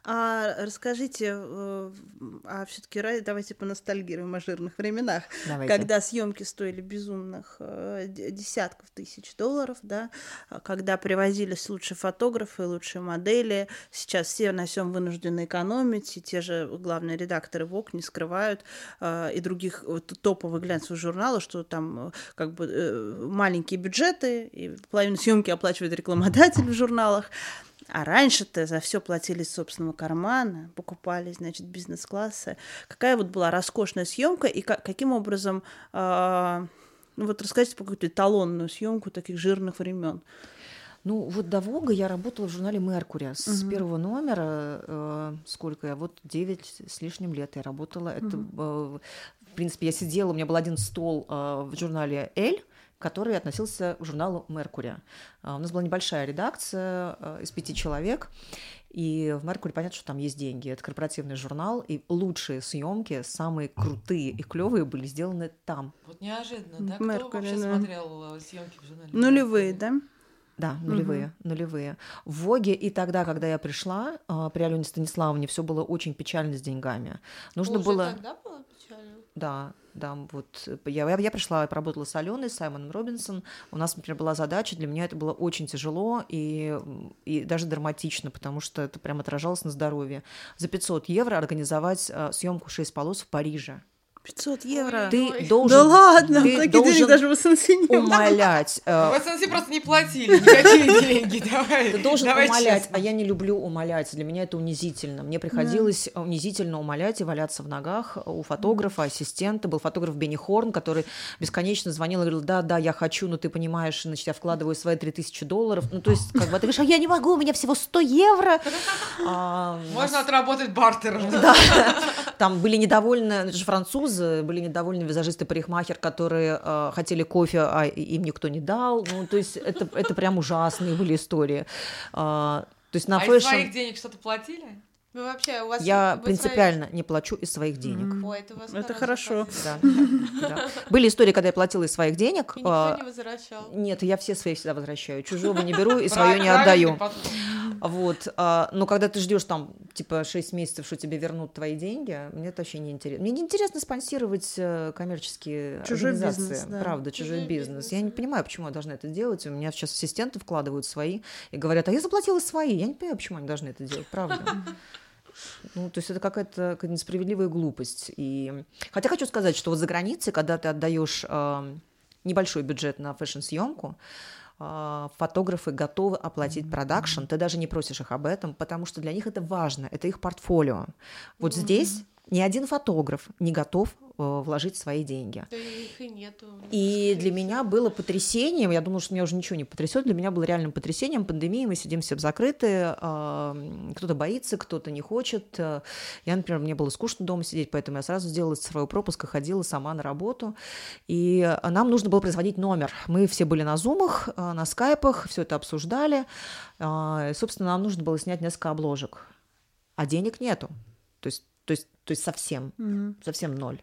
А расскажите, э, а все-таки давайте поностальгируем о жирных временах, Давайте. когда съемки стоили безумных э, десятков тысяч долларов, да, а когда привозились лучшие фотографы, лучшие модели. Сейчас все на всем вынуждены экономить, и те же главные редакторы ВОК не скрывают, э, и других топовых глянцевых журналов, что там э, как бы маленькие бюджеты, и половину съемки оплачивает рекламодатель в журналах. А раньше-то за все платили из собственного кармана, покупали, значит, бизнес-классы. Какая вот была роскошная съемка и ка- каким образом, а, ну вот расскажите про какую-то эталонную съемку таких жирных времен. Ну, вот до Вога я работала в журнале Меркурия. С первого номера, э, сколько я, вот 9 с лишним лет я работала. Это, э, в принципе, я сидела, у меня был один стол э, в журнале «Эль», который относился к журналу «Меркурия». А, У нас была небольшая редакция э, из пяти человек, и в «Меркурии» понятно, что там есть деньги. Это корпоративный журнал, и лучшие съемки, самые крутые и клевые были сделаны там. Вот неожиданно, да? Кто Меркурий, вообще да. смотрел э, съемки в журнале? Нулевые, да? Да, нулевые, нулевые. В Воге и тогда, когда я пришла, а, при Алене Станиславовне все было очень печально с деньгами. Нужно Уже было... тогда было печально? Да, да, вот э, я, я, пришла, я поработала с Аленой, с Саймоном Робинсон. У нас, например, была задача, для меня это было очень тяжело и, и даже драматично, потому что это прям отражалось на здоровье. За 500 евро организовать а, съемку «Шесть полос» в Париже. 500 евро. Ты Ой. должен, да ладно, ты такие должен даже в СНС не умолять. э, В СНС просто не платили никакие деньги, давай. Ты должен давай умолять, честно. а я не люблю умолять. Для меня это унизительно. Мне приходилось унизительно умолять и валяться в ногах у фотографа, ассистента. Был фотограф Бенни Хорн, который бесконечно звонил и говорил, да, да, я хочу, но ты понимаешь, значит, я вкладываю свои 3000 долларов. Ну, то есть, как бы, ты говоришь, а я не могу, у меня всего 100 евро. А, Можно отработать бартером. да. Там были недовольны, же французы, были недовольны визажисты-парикмахер, которые э, хотели кофе, а им никто не дал. Ну, то есть это, это прям ужасные были истории. А, то есть на А из фэшн своих денег что-то платили? Вы вообще, у вас... я вы принципиально не плачу из своих денег. Свои- Ой, это у вас Это хорошо. Да, да. Были истории, когда я платила из своих денег. И а, никто не возвращал. Нет, я все свои всегда возвращаю. Чужого не беру и свое не отдаю. Вот, а, но когда ты ждешь там типа 6 месяцев, что тебе вернут твои деньги, мне это вообще не интересно. Мне не интересно спонсировать э, коммерческие Чужой организации, бизнес, да. правда, чужой, Чужой бизнес. бизнес, Я не понимаю, почему я должна это делать. У меня сейчас ассистенты вкладывают свои и говорят, а я заплатила свои. Я не понимаю, почему они должны это делать, правда. Ну, то есть это какая-то какая-то несправедливая глупость. И... Хотя хочу сказать, что вот за границей, когда ты отдаешь э, небольшой бюджет на фэшн-съемку, э, фотографы готовы оплатить продакшн, ты даже не просишь их об этом, потому что для них это важно, это их портфолио. Вот здесь ни один фотограф не готов вложить свои деньги. Да их и нету. И для меня было потрясением, я думала, что меня уже ничего не потрясет, для меня было реальным потрясением пандемии, мы сидим все закрыты, э, кто-то боится, кто-то не хочет. Э, Я, например, мне было скучно дома сидеть, поэтому я сразу сделала цифровой пропуск и ходила сама на работу. И э, нам нужно было производить номер. Мы все были на зумах, э, на скайпах, все это обсуждали. Э, и, Собственно, нам нужно было снять несколько обложек, а денег нету. То есть, то есть, то есть совсем, Мгм. совсем ноль.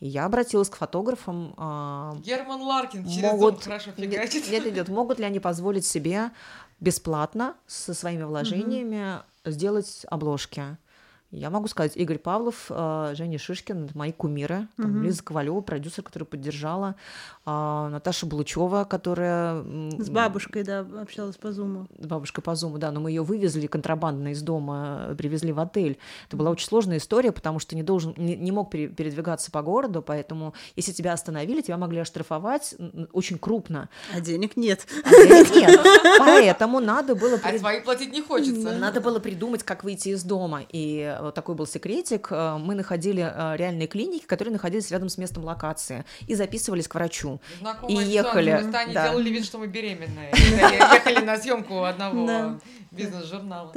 И я обратилась к фотографам, а, Герман Ларкин через могут, Zoom хорошо нет, фигачит. нет, идет, могут ли они позволить себе бесплатно со своими вложениями сделать обложки? Я могу сказать, Игорь Павлов, э, Женя Шишкин, это мои кумиры, там, Мгм. Лиза Ковалева, продюсер, которая поддержала, а, Наташа Булычева, которая С бабушкой, да, общалась по зуму. с бабушкой по зуму, да, но мы ее вывезли контрабандно из дома, привезли в отель. Это была очень сложная история, потому что не должен, не, не мог пере- передвигаться по городу, поэтому если тебя остановили, тебя могли оштрафовать очень крупно. А денег нет. А денег нет. Поэтому надо было А свои платить не хочется. надо было придумать, как выйти из дома. И вот такой был секретик. Э, Мы находили э, реальные клиники, которые находились рядом с местом локации, и записывались к врачу. Знакомая И ехали, Мы с Таней да. делали вид, что мы беременные. Ехали на съемку одного бизнес-журнала.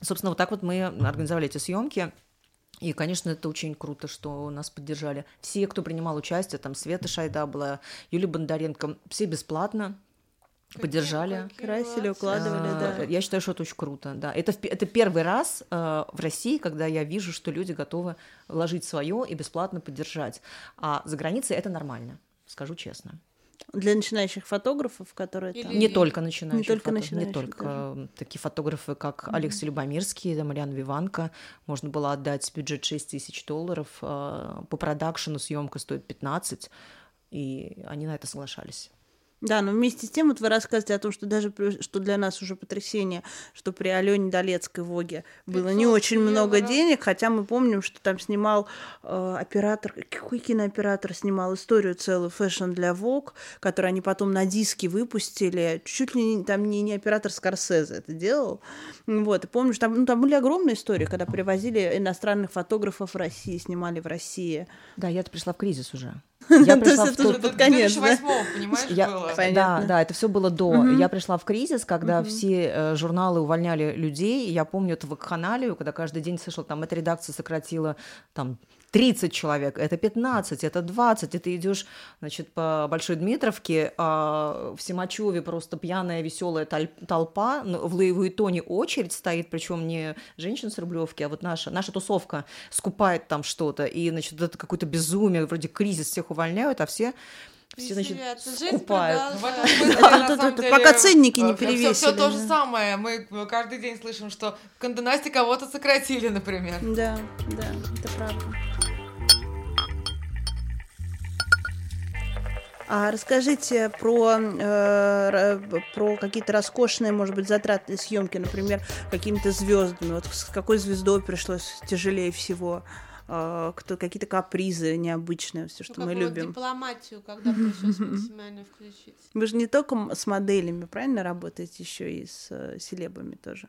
Собственно, вот так вот мы организовали эти съемки. И, конечно, это очень круто, что нас поддержали. Все, кто принимал участие, там Света Шайда была, Юлия Бондаренко, все бесплатно поддержали. Красили, молодцы. укладывали, А, да. Я считаю, что это очень круто, да. Это, это первый раз э, в России, когда я вижу, что люди готовы вложить свое и бесплатно поддержать. А за границей это нормально, скажу честно. Для начинающих фотографов, которые там... Или- Не только начинающие. только фото- начинающих Не только даже. такие фотографы, как Алекс Любомирский, да, Мариан Виванко. Можно было отдать бюджет 6 тысяч долларов. э, По продакшену съемка стоит 15, и они на это соглашались. Да, но вместе с тем вот вы рассказываете о том, что даже при- что для нас уже потрясение, что при Алене Долецкой Воге было не 500 очень много евро. денег, хотя мы помним, что там снимал э, оператор, какой кинооператор снимал историю целую фэшн для Vogue, которую они потом на диске выпустили, чуть ли не, там не, не оператор Скорсезе это делал, вот, и помню, что там, ну, там были огромные истории, когда привозили иностранных фотографов в России, снимали в России. Да, я-то пришла в кризис уже. Я пришла в тот- под конец, да? 2008 понимаешь, Я- было. Да, да, это все было до. Мгм. Я пришла в кризис, когда все э, журналы увольняли людей. Я помню эту вакханалию, когда каждый день слышал, там, эта редакция сократила там 30 человек, это 15, это 20, и ты идешь, значит, по Большой Дмитровке, а в Симачеве просто пьяная, веселая толпа, в Луи-Вуитоне очередь стоит, причем не женщина с Рублевки, а вот наша, наша тусовка скупает там что-то, и, значит, это какое-то безумие, вроде кризис, всех увольняют, а все все, значит. Жизнь скупают. Ну, пока ценники не перевесили, Всё то же самое. Мы каждый день слышим, что в Канденасте кого-то сократили, например. Да, да, это правда. А расскажите про, э, про какие-то роскошные, может быть, затраты съемки, например, какими-то звездами. Вот с какой звездой пришлось тяжелее всего? Э, кто, какие-то капризы необычные, все, что Ну, мы бы вот любим. дипломатию, когда пришлось максимально включить. Вы же не только с моделями, правильно, работаете, еще и с э, селебами тоже.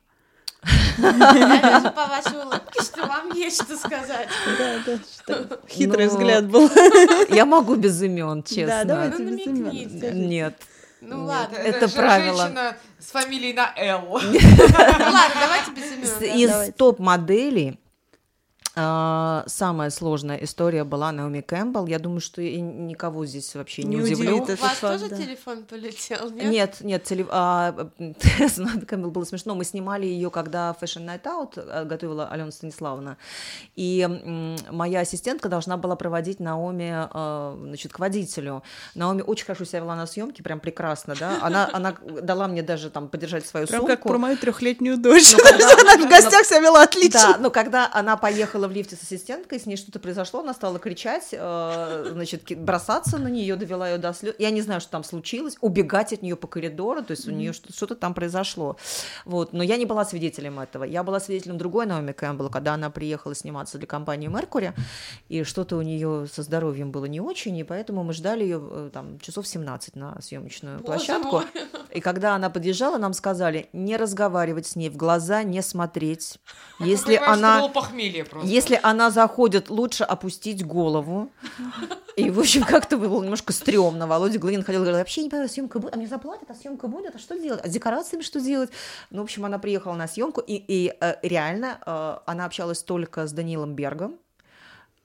Я вижу по вашей улыбке, что вам есть что сказать. Да, да, что хитрый Ну, взгляд был. Я могу без имен, честно. Да, давайте Ну, без имен. Нет. Ну Нет. ладно. Это же правило. женщина с фамилией на Л. Ну ладно, давайте без имен. Из топ-моделей а, самая сложная история была Наоми Кэмпбелл. Я думаю, что и никого здесь вообще не, Не удивлю. У вас факт, тоже да. телефон полетел, нет? Нет, нет, теле- а, с Наоми Кэмпбелл было смешно. Мы снимали ее, когда Fashion Night Out э, готовила Алена Станиславовна. И моя ассистентка должна была проводить Наоми э, значит, к водителю. Наоми очень хорошо себя вела на съемке, прям прекрасно, да. Она, она дала мне даже там подержать свою Прям сумку. как про мою трехлетнюю дочь. Ну, когда- Она в гостях себя вела отлично. Да, но когда она поехала в лифте с ассистенткой, с ней что-то произошло, она стала кричать, э, значит, бросаться на нее, довела ее до слез. Я не знаю, что там случилось, убегать от нее по коридору, то есть у нее что- что-то там произошло. Вот, но я не была свидетелем этого. Я была свидетелем другой Наоми Кэмпбелл, когда она приехала сниматься для компании Меркури, и что-то у нее со здоровьем было не очень, и поэтому мы ждали ее там часов 17 на съемочную Боже площадку. мой. И когда она подъезжала, нам сказали не разговаривать с ней, в глаза не смотреть. Если Понимаешь, она... похмелье просто. Если она заходит, лучше опустить голову. И, в общем, как-то было немножко стрёмно. Володя Глынин ходил говорил, вообще не понимаю, съемка будет, а мне заплатят, а съемка будет, а что делать, а с декорациями что делать? Ну, в общем, она приехала на съемку, и, и э, реально э, она общалась только с Данилом Бергом,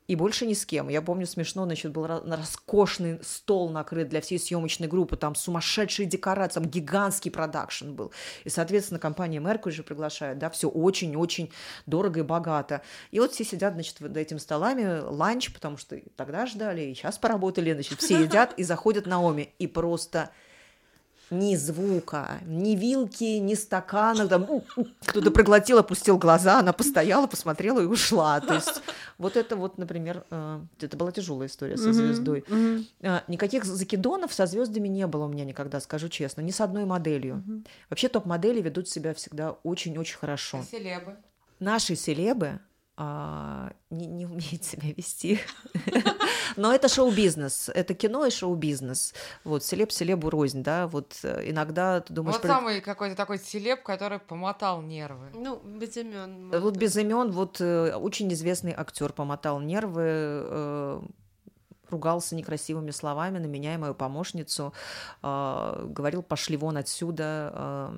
и больше ни с кем. Я помню смешно, значит, был роскошный стол накрыт для всей съемочной группы, там сумасшедшие декорации, там гигантский продакшн был. И, соответственно, компания Mercury же приглашает, да, все очень-очень дорого и богато. И вот все сидят, значит, за этими столами, ланч, потому что тогда ждали, и сейчас поработали, значит, все едят и заходят Наоми. И просто ни звука, ни вилки, ни стакана. Там, кто-то проглотил, опустил глаза, она постояла, посмотрела и ушла. То есть вот это вот, например, э, это была тяжелая история со звездой. Э, Никаких закидонов со звездами не было у меня никогда, скажу честно, ни с одной моделью. Вообще топ-модели ведут себя всегда очень-очень хорошо. Селебы. Наши селебы а, не, не умеют себя вести. Но это шоу-бизнес, это кино и шоу-бизнес. Вот, селеб селебу рознь, да, вот э, иногда ты думаешь... Вот про- самый какой-то такой селеб, который помотал нервы. Ну, без имен. Вот без имен, вот э, очень известный актер помотал нервы, э, ругался некрасивыми словами на меня и мою помощницу, э, говорил, пошли вон отсюда, э,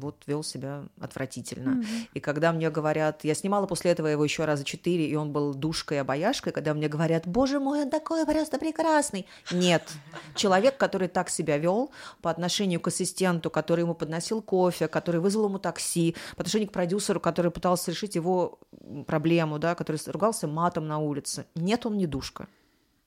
вот вел себя отвратительно. И когда мне говорят, я снимала после этого его еще раза четыре, и он был душкой обаяшкой, когда мне говорят, боже мой, он такой просто прекрасный. Нет, человек, который так себя вел по отношению к ассистенту, который ему подносил кофе, который вызвал ему такси, по отношению к продюсеру, который пытался решить его проблему, да, который ругался матом на улице. Нет, он не душка.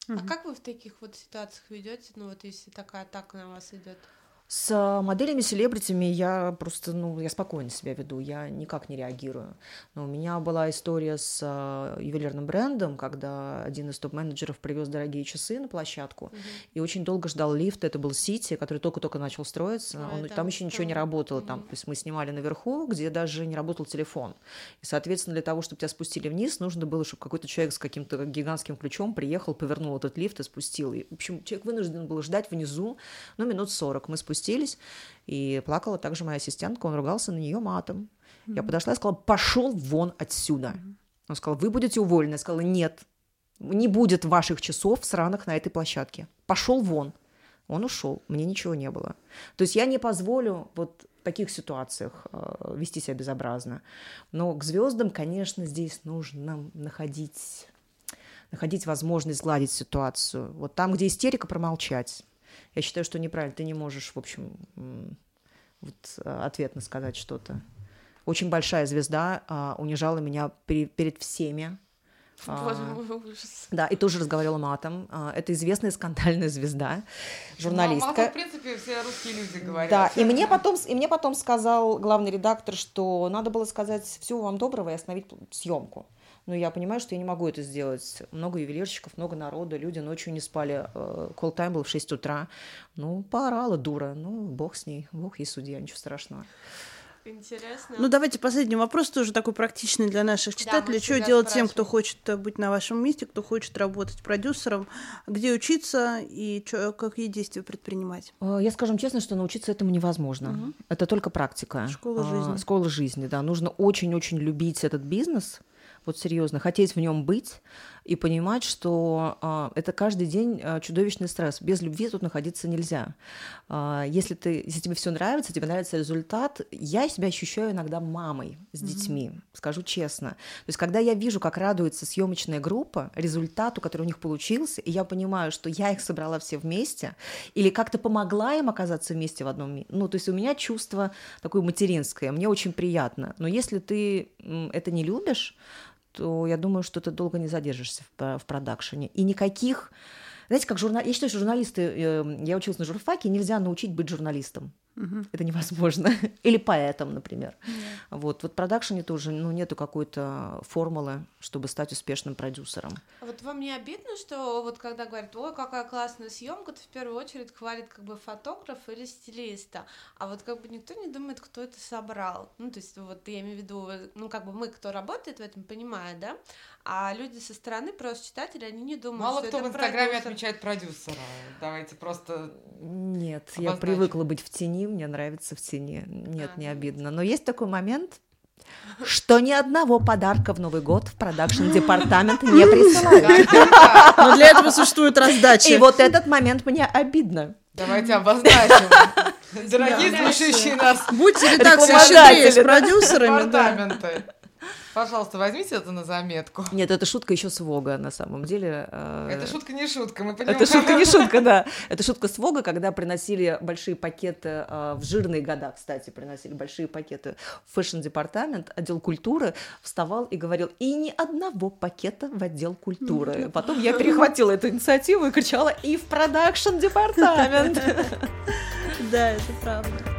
А как вы в таких вот ситуациях ведете? Ну, вот если такая атака на вас идет. С моделями, селебритями я просто, ну, я спокойно себя веду, я никак не реагирую. Но у меня была история с а, ювелирным брендом, когда один из топ-менеджеров привез дорогие часы на площадку и очень долго ждал лифт. Это был Сити, который только-только начал строиться. А, Он- это там еще ничего не там, работало. Там, мгм. то есть мы снимали наверху, где даже не работал телефон. И, соответственно, для того, чтобы тебя спустили вниз, нужно было, чтобы какой-то человек с каким-то гигантским ключом приехал, повернул этот лифт и спустил. И, в общем, человек вынужден был ждать внизу, ну, минут 40. Мы спустились, и плакала также моя ассистентка, он ругался на нее матом. Я подошла и сказала, пошел вон отсюда. Он сказал, вы будете уволены. Я сказала, нет, не будет ваших часов сраных на этой площадке. Пошел вон. Он ушел, мне ничего не было. То есть я не позволю вот в таких ситуациях э, вести себя безобразно. Но к звездам, конечно, здесь нужно находить, находить возможность сгладить ситуацию. Вот там, где истерика, промолчать. Я считаю, что неправильно. Ты не можешь, в общем, вот, э, ответно сказать что-то. Очень большая звезда а, унижала меня пере- перед всеми. А, да, и тоже разговаривала матом. А, Это известная скандальная звезда, журналистка. Ну, а в принципе, все русские люди говорят. Да, и мне потом, и мне потом сказал главный редактор, что надо было сказать всего вам доброго и остановить съемку. Но я понимаю, что я не могу это сделать. Много ювелирщиков, много народа, люди ночью не спали. Колл-тайм был в 6 утра. Ну, поорала дура. Ну, бог с ней, бог ей судья, ничего страшного. Интересно. Ну, давайте последний вопрос, тоже такой практичный для наших читателей. мы что делать тем, кто спрашиваем. хочет э, быть на вашем месте, кто хочет работать продюсером, где учиться и чё, какие действия предпринимать? Э, Я скажем честно, что научиться этому невозможно. Это только практика. Школа А, жизни. Школа жизни, да. Нужно очень-очень любить этот бизнес, вот серьезно, хотеть в нем быть и понимать, что а, это каждый день а, чудовищный стресс. Без любви тут находиться нельзя. А, если, ты, если тебе все нравится, тебе нравится результат, я себя ощущаю иногда мамой с детьми, скажу честно. То есть, когда я вижу, как радуется съемочная группа результату, который у них получился, и я понимаю, что я их собрала все вместе, или как-то помогла им оказаться вместе в одном Ну, то есть у меня чувство такое материнское, мне очень приятно. Но если ты это не любишь, то я думаю, что ты долго не задержишься в, про- в продакшене. И никаких... Знаете, как журнал... Я считаю, что журналисты... э, я училась на журфаке, нельзя научить быть журналистом. Это невозможно. Или поэтом, например. Вот, вот в продакшене тоже ну, нету какой-то формулы, чтобы стать успешным продюсером. А вот вам не обидно, что вот когда говорят, ой, какая классная съемка, то в первую очередь хвалит как бы фотограф или стилиста, а вот как бы никто не думает, кто это собрал. Ну, то есть вот я имею в виду, ну, как бы мы, кто работает в этом, понимает, да? А люди со стороны, просто читатели, они не думают, Мало что кто в это Инстаграме продюсер. отмечает продюсера. Давайте просто... Нет, я Обозначим. привыкла быть в тени, мне нравится в тени. Нет, не обидно. Но есть такой момент, что ни одного подарка в Новый год в продакшн-департамент не присылают. Но для этого существует раздача. И вот этот момент мне обидно. Давайте обозначим. Дорогие слушающие нас Будьте Рекламодатели, щедрее с продюсерами, департаменты. Пожалуйста, возьмите это на заметку. Нет, это шутка еще с Vogue а, на самом деле. э, Это шутка не шутка, мы понимаем. Это шутка не шутка, да. Это шутка с Vogue а, когда приносили большие пакеты, э, в жирные года, кстати, приносили большие пакеты в фэшн-департамент, отдел культуры, вставал и говорил, и ни одного пакета в отдел культуры. Потом я перехватила эту инициативу и кричала, и в продакшн-департамент. Да, это правда.